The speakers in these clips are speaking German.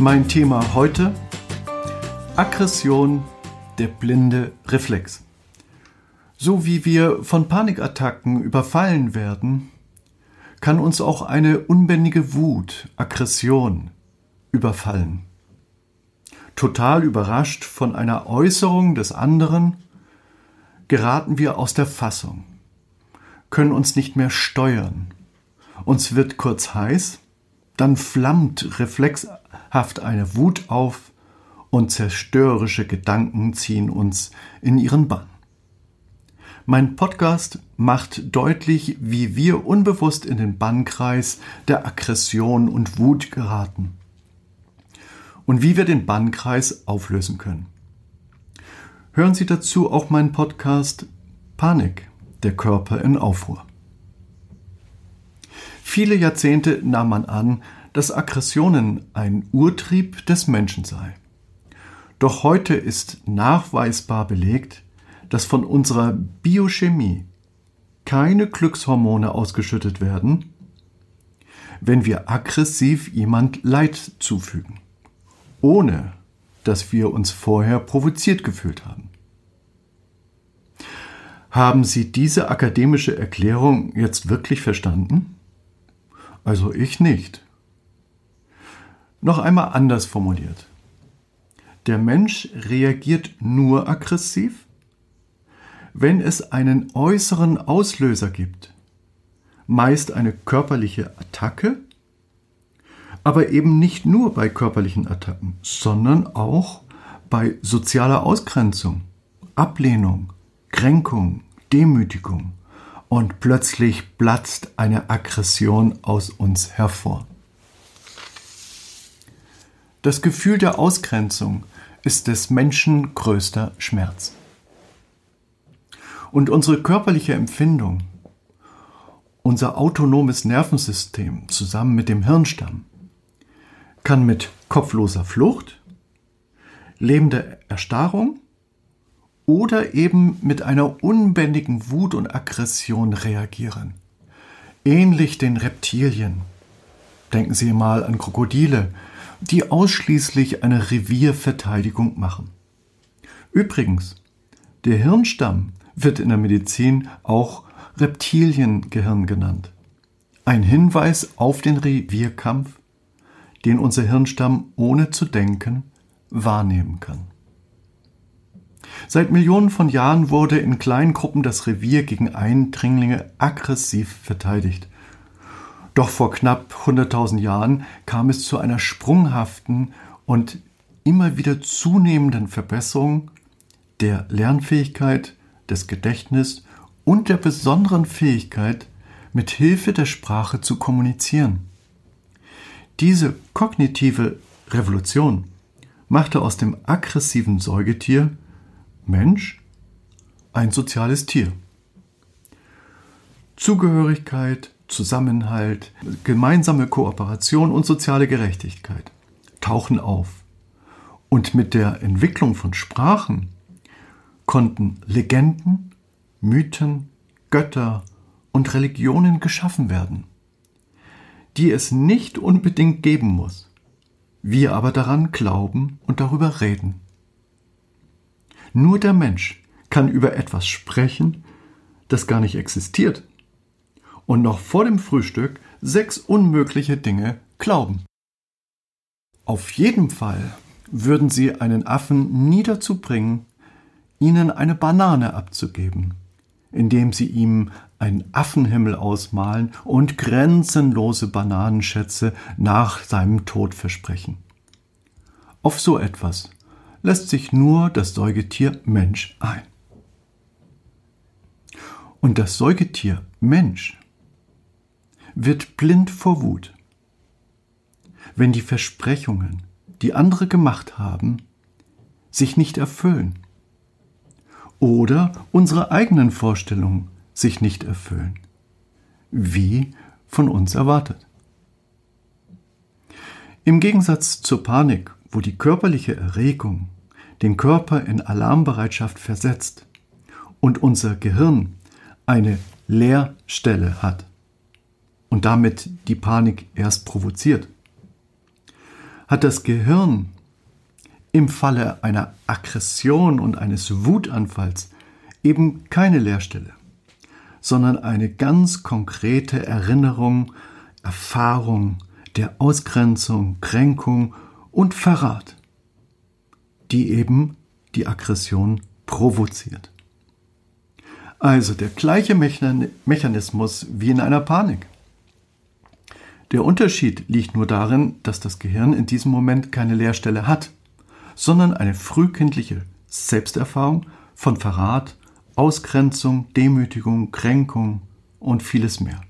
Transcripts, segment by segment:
Mein Thema heute Aggression, der blinde Reflex. So wie wir von Panikattacken überfallen werden, kann uns auch eine unbändige Wut, Aggression überfallen. Total überrascht von einer Äußerung des anderen, geraten wir aus der Fassung, können uns nicht mehr steuern. Uns wird kurz heiß, dann flammt reflexhaft eine Wut auf und zerstörerische Gedanken ziehen uns in ihren Bann. Mein Podcast macht deutlich, wie wir unbewusst in den Bannkreis der Aggression und Wut geraten und wie wir den Bannkreis auflösen können. Hören Sie dazu auch meinen Podcast Panik, der Körper in Aufruhr. Viele Jahrzehnte nahm man an, dass Aggressionen ein Urtrieb des Menschen sei. Doch heute ist nachweisbar belegt, dass von unserer Biochemie keine Glückshormone ausgeschüttet werden, wenn wir aggressiv jemand Leid zufügen, ohne dass wir uns vorher provoziert gefühlt haben. Haben Sie diese akademische Erklärung jetzt wirklich verstanden? Also ich nicht. Noch einmal anders formuliert. Der Mensch reagiert nur aggressiv, wenn es einen äußeren Auslöser gibt, meist eine körperliche Attacke, aber eben nicht nur bei körperlichen Attacken, sondern auch bei sozialer Ausgrenzung, Ablehnung, Kränkung, Demütigung und plötzlich platzt eine Aggression aus uns hervor. Das Gefühl der Ausgrenzung ist des Menschen größter Schmerz. Und unsere körperliche Empfindung, unser autonomes Nervensystem zusammen mit dem Hirnstamm, kann mit kopfloser Flucht, lebender Erstarrung oder eben mit einer unbändigen Wut und Aggression reagieren. Ähnlich den Reptilien. Denken Sie mal an Krokodile, die ausschließlich eine Revierverteidigung machen. Übrigens, der Hirnstamm wird in der Medizin auch Reptiliengehirn genannt. Ein Hinweis auf den Revierkampf, den unser Hirnstamm ohne zu denken wahrnehmen kann. Seit Millionen von Jahren wurde in kleinen Gruppen das Revier gegen Eindringlinge aggressiv verteidigt. Doch vor knapp 100.000 Jahren kam es zu einer sprunghaften und immer wieder zunehmenden Verbesserung der Lernfähigkeit, des Gedächtnisses und der besonderen Fähigkeit, mit Hilfe der Sprache zu kommunizieren. Diese kognitive Revolution machte aus dem aggressiven Säugetier Mensch ein soziales Tier. Zugehörigkeit, Zusammenhalt, gemeinsame Kooperation und soziale Gerechtigkeit tauchen auf. Und mit der Entwicklung von Sprachen konnten Legenden, Mythen, Götter und Religionen geschaffen werden, die es nicht unbedingt geben muss, wir aber daran glauben und darüber reden. Nur der Mensch kann über etwas sprechen, das gar nicht existiert und noch vor dem Frühstück sechs unmögliche Dinge glauben. Auf jeden Fall würden sie einen Affen nie dazu bringen, ihnen eine Banane abzugeben, indem sie ihm einen Affenhimmel ausmalen und grenzenlose Bananenschätze nach seinem Tod versprechen. Auf so etwas lässt sich nur das Säugetier Mensch ein. Und das Säugetier Mensch wird blind vor Wut. Wenn die Versprechungen, die andere gemacht haben, sich nicht erfüllen oder unsere eigenen Vorstellungen sich nicht erfüllen, wie von uns erwartet. Im Gegensatz zur Panik, wo die körperliche Erregung den Körper in Alarmbereitschaft versetzt und unser Gehirn eine Leerstelle hat und damit die Panik erst provoziert, hat das Gehirn im Falle einer Aggression und eines Wutanfalls eben keine Leerstelle, sondern eine ganz konkrete Erinnerung, Erfahrung der Ausgrenzung, Kränkung und Verrat, die eben die Aggression provoziert. Also der gleiche Mechanismus wie in einer Panik. Der Unterschied liegt nur darin, dass das Gehirn in diesem Moment keine Leerstelle hat, sondern eine frühkindliche Selbsterfahrung von Verrat, Ausgrenzung, Demütigung, Kränkung und vieles mehr.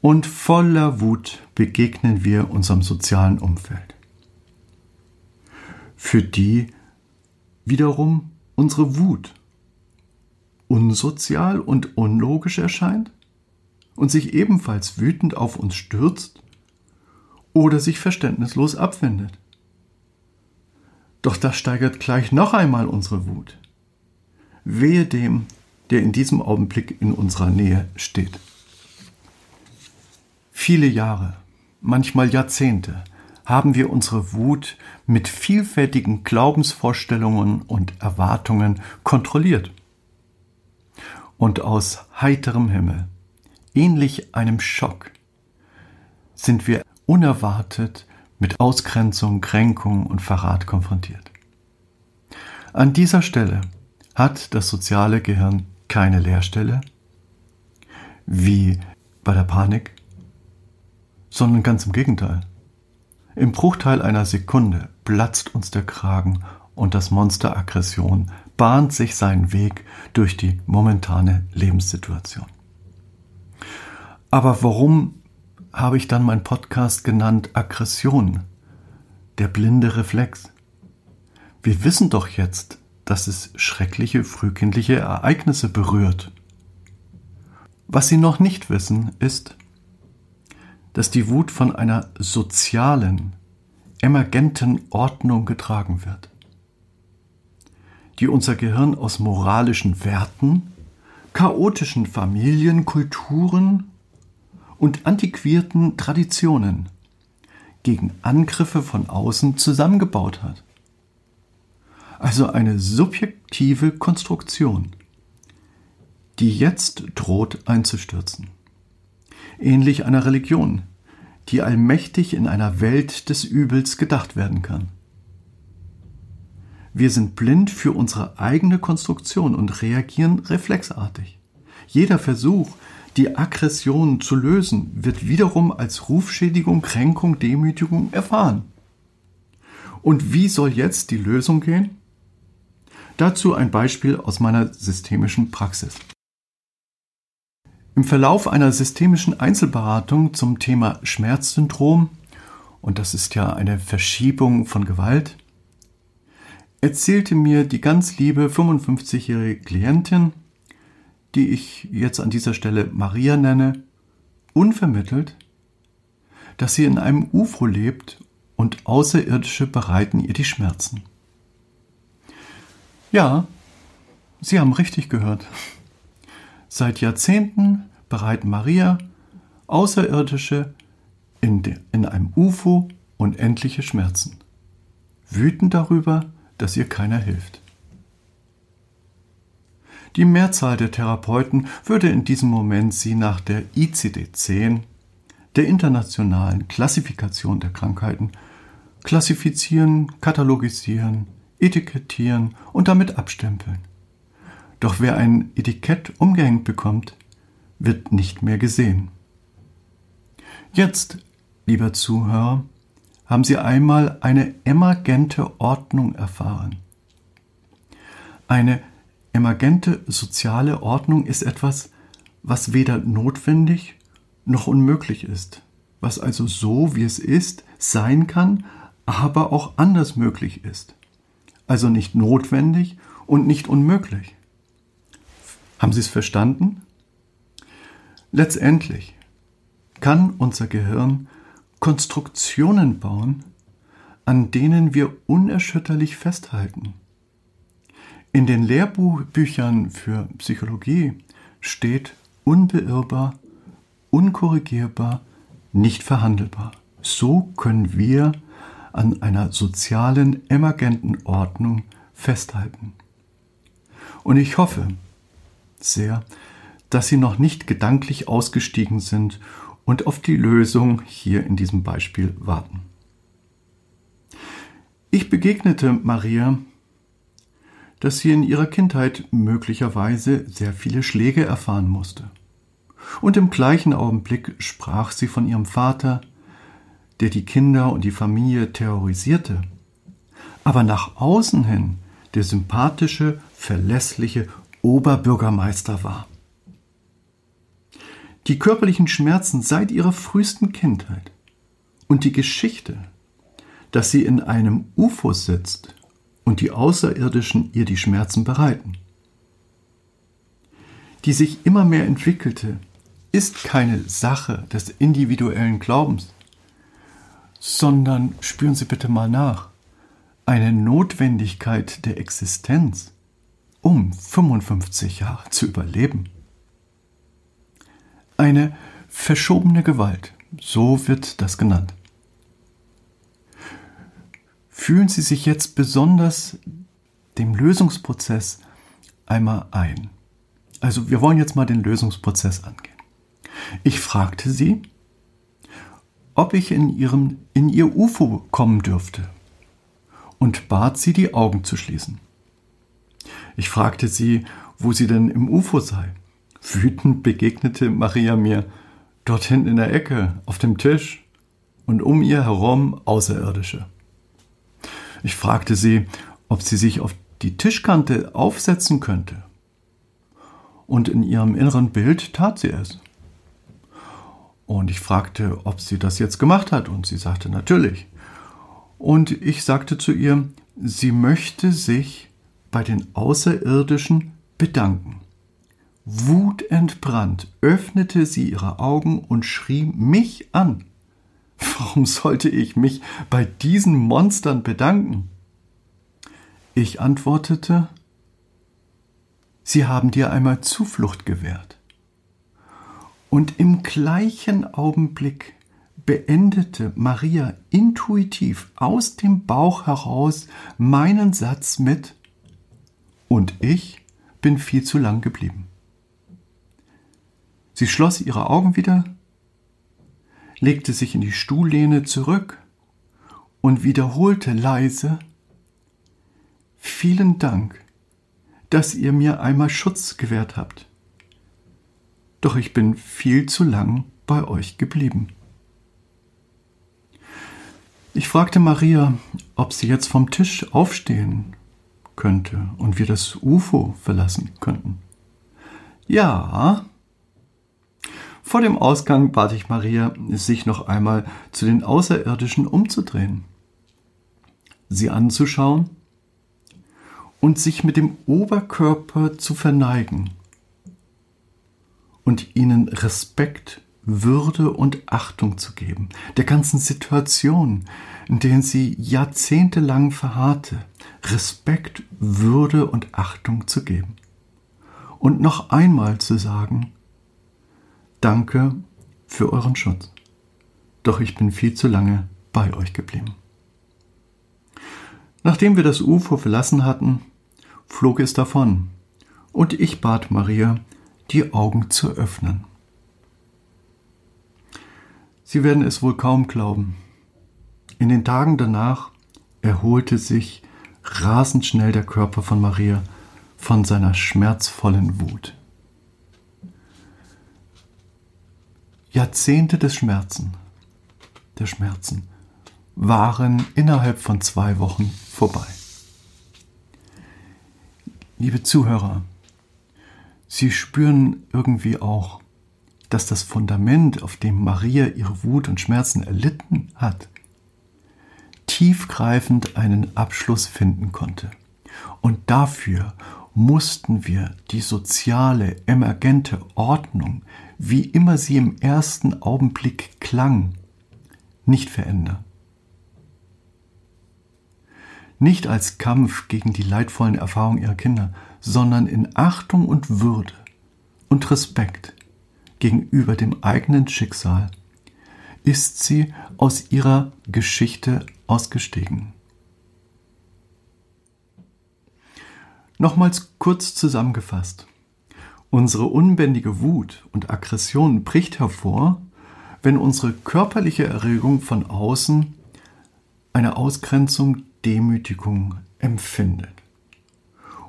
Und voller Wut begegnen wir unserem sozialen Umfeld. Für die wiederum unsere Wut unsozial und unlogisch erscheint und sich ebenfalls wütend auf uns stürzt oder sich verständnislos abwendet. Doch das steigert gleich noch einmal unsere Wut. Wehe dem, der in diesem Augenblick in unserer Nähe steht. Viele Jahre, manchmal Jahrzehnte, haben wir unsere Wut mit vielfältigen Glaubensvorstellungen und Erwartungen kontrolliert und aus heiterem Himmel, ähnlich einem Schock, sind wir unerwartet mit Ausgrenzung, Kränkung und Verrat konfrontiert. An dieser Stelle hat das soziale Gehirn keine Leerstelle, wie bei der Panik, sondern ganz im Gegenteil. Im Bruchteil einer Sekunde platzt uns der Kragen und das Monster Aggression bahnt sich seinen Weg durch die momentane Lebenssituation. Aber warum habe ich dann meinen Podcast genannt Aggression? Der blinde Reflex. Wir wissen doch jetzt, dass es schreckliche frühkindliche Ereignisse berührt. Was Sie noch nicht wissen, ist, dass die Wut von einer sozialen, emergenten Ordnung getragen wird die unser Gehirn aus moralischen Werten, chaotischen Familien, Kulturen und antiquierten Traditionen gegen Angriffe von außen zusammengebaut hat. Also eine subjektive Konstruktion, die jetzt droht einzustürzen. Ähnlich einer Religion, die allmächtig in einer Welt des Übels gedacht werden kann. Wir sind blind für unsere eigene Konstruktion und reagieren reflexartig. Jeder Versuch, die Aggression zu lösen, wird wiederum als Rufschädigung, Kränkung, Demütigung erfahren. Und wie soll jetzt die Lösung gehen? Dazu ein Beispiel aus meiner systemischen Praxis. Im Verlauf einer systemischen Einzelberatung zum Thema Schmerzsyndrom, und das ist ja eine Verschiebung von Gewalt, erzählte mir die ganz liebe 55-jährige Klientin, die ich jetzt an dieser Stelle Maria nenne, unvermittelt, dass sie in einem UFO lebt und Außerirdische bereiten ihr die Schmerzen. Ja, Sie haben richtig gehört. Seit Jahrzehnten bereiten Maria Außerirdische in, de, in einem UFO unendliche Schmerzen. Wütend darüber, dass ihr keiner hilft. Die Mehrzahl der Therapeuten würde in diesem Moment sie nach der ICD-10, der internationalen Klassifikation der Krankheiten, klassifizieren, katalogisieren, etikettieren und damit abstempeln. Doch wer ein Etikett umgehängt bekommt, wird nicht mehr gesehen. Jetzt, lieber Zuhörer, haben sie einmal eine emergente Ordnung erfahren. Eine emergente soziale Ordnung ist etwas, was weder notwendig noch unmöglich ist, was also so, wie es ist, sein kann, aber auch anders möglich ist. Also nicht notwendig und nicht unmöglich. Haben Sie es verstanden? Letztendlich kann unser Gehirn Konstruktionen bauen, an denen wir unerschütterlich festhalten. In den Lehrbüchern für Psychologie steht unbeirrbar, unkorrigierbar, nicht verhandelbar. So können wir an einer sozialen, emergenten Ordnung festhalten. Und ich hoffe sehr, dass Sie noch nicht gedanklich ausgestiegen sind und auf die Lösung hier in diesem Beispiel warten. Ich begegnete Maria, dass sie in ihrer Kindheit möglicherweise sehr viele Schläge erfahren musste. Und im gleichen Augenblick sprach sie von ihrem Vater, der die Kinder und die Familie terrorisierte, aber nach außen hin der sympathische, verlässliche Oberbürgermeister war. Die körperlichen Schmerzen seit ihrer frühesten Kindheit und die Geschichte, dass sie in einem UFO sitzt und die Außerirdischen ihr die Schmerzen bereiten. Die sich immer mehr entwickelte, ist keine Sache des individuellen Glaubens, sondern spüren Sie bitte mal nach, eine Notwendigkeit der Existenz, um 55 Jahre zu überleben. Eine verschobene Gewalt, so wird das genannt. Fühlen Sie sich jetzt besonders dem Lösungsprozess einmal ein. Also wir wollen jetzt mal den Lösungsprozess angehen. Ich fragte Sie, ob ich in, ihrem, in Ihr UFO kommen dürfte und bat sie, die Augen zu schließen. Ich fragte sie, wo sie denn im UFO sei. Wütend begegnete Maria mir dort hinten in der Ecke, auf dem Tisch und um ihr herum Außerirdische. Ich fragte sie, ob sie sich auf die Tischkante aufsetzen könnte. Und in ihrem inneren Bild tat sie es. Und ich fragte, ob sie das jetzt gemacht hat, und sie sagte natürlich. Und ich sagte zu ihr, sie möchte sich bei den Außerirdischen bedanken. Wutentbrannt öffnete sie ihre Augen und schrie mich an. Warum sollte ich mich bei diesen Monstern bedanken? Ich antwortete, Sie haben dir einmal Zuflucht gewährt. Und im gleichen Augenblick beendete Maria intuitiv aus dem Bauch heraus meinen Satz mit Und ich bin viel zu lang geblieben. Sie schloss ihre Augen wieder legte sich in die Stuhllehne zurück und wiederholte leise Vielen Dank, dass ihr mir einmal Schutz gewährt habt. Doch ich bin viel zu lang bei euch geblieben. Ich fragte Maria, ob sie jetzt vom Tisch aufstehen könnte und wir das UFO verlassen könnten. Ja, vor dem Ausgang bat ich Maria, sich noch einmal zu den Außerirdischen umzudrehen, sie anzuschauen und sich mit dem Oberkörper zu verneigen und ihnen Respekt, Würde und Achtung zu geben, der ganzen Situation, in der sie jahrzehntelang verharrte, Respekt, Würde und Achtung zu geben. Und noch einmal zu sagen, Danke für euren Schutz. Doch ich bin viel zu lange bei euch geblieben. Nachdem wir das UFO verlassen hatten, flog es davon, und ich bat Maria, die Augen zu öffnen. Sie werden es wohl kaum glauben. In den Tagen danach erholte sich rasend schnell der Körper von Maria von seiner schmerzvollen Wut. Jahrzehnte des Schmerzen, der Schmerzen, waren innerhalb von zwei Wochen vorbei. Liebe Zuhörer, Sie spüren irgendwie auch, dass das Fundament, auf dem Maria ihre Wut und Schmerzen erlitten hat, tiefgreifend einen Abschluss finden konnte. Und dafür mussten wir die soziale, emergente Ordnung, wie immer sie im ersten Augenblick klang, nicht verändern. Nicht als Kampf gegen die leidvollen Erfahrungen ihrer Kinder, sondern in Achtung und Würde und Respekt gegenüber dem eigenen Schicksal ist sie aus ihrer Geschichte ausgestiegen. Nochmals kurz zusammengefasst. Unsere unbändige Wut und Aggression bricht hervor, wenn unsere körperliche Erregung von außen eine Ausgrenzung, Demütigung empfindet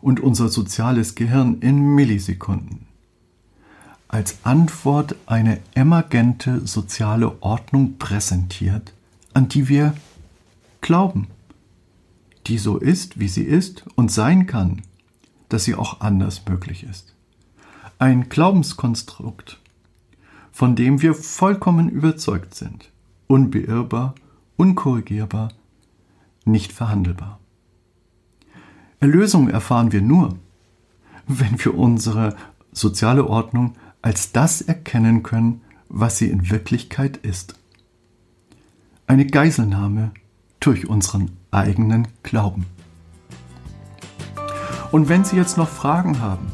und unser soziales Gehirn in Millisekunden als Antwort eine emergente soziale Ordnung präsentiert, an die wir glauben, die so ist, wie sie ist und sein kann, dass sie auch anders möglich ist. Ein Glaubenskonstrukt, von dem wir vollkommen überzeugt sind, unbeirrbar, unkorrigierbar, nicht verhandelbar. Erlösung erfahren wir nur, wenn wir unsere soziale Ordnung als das erkennen können, was sie in Wirklichkeit ist. Eine Geiselnahme durch unseren eigenen Glauben. Und wenn Sie jetzt noch Fragen haben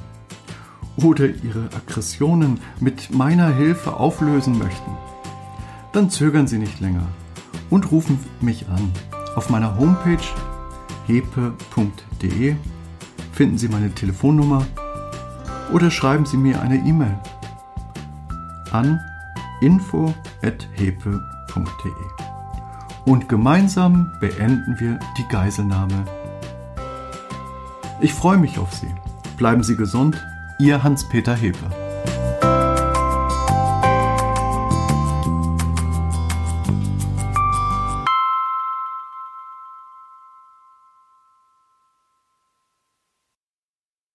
oder Ihre Aggressionen mit meiner Hilfe auflösen möchten, dann zögern Sie nicht länger und rufen mich an. Auf meiner Homepage hepe.de finden Sie meine Telefonnummer oder schreiben Sie mir eine E-Mail an info.hepe.de. Und gemeinsam beenden wir die Geiselnahme. Ich freue mich auf Sie. Bleiben Sie gesund, Ihr Hans-Peter Hepe.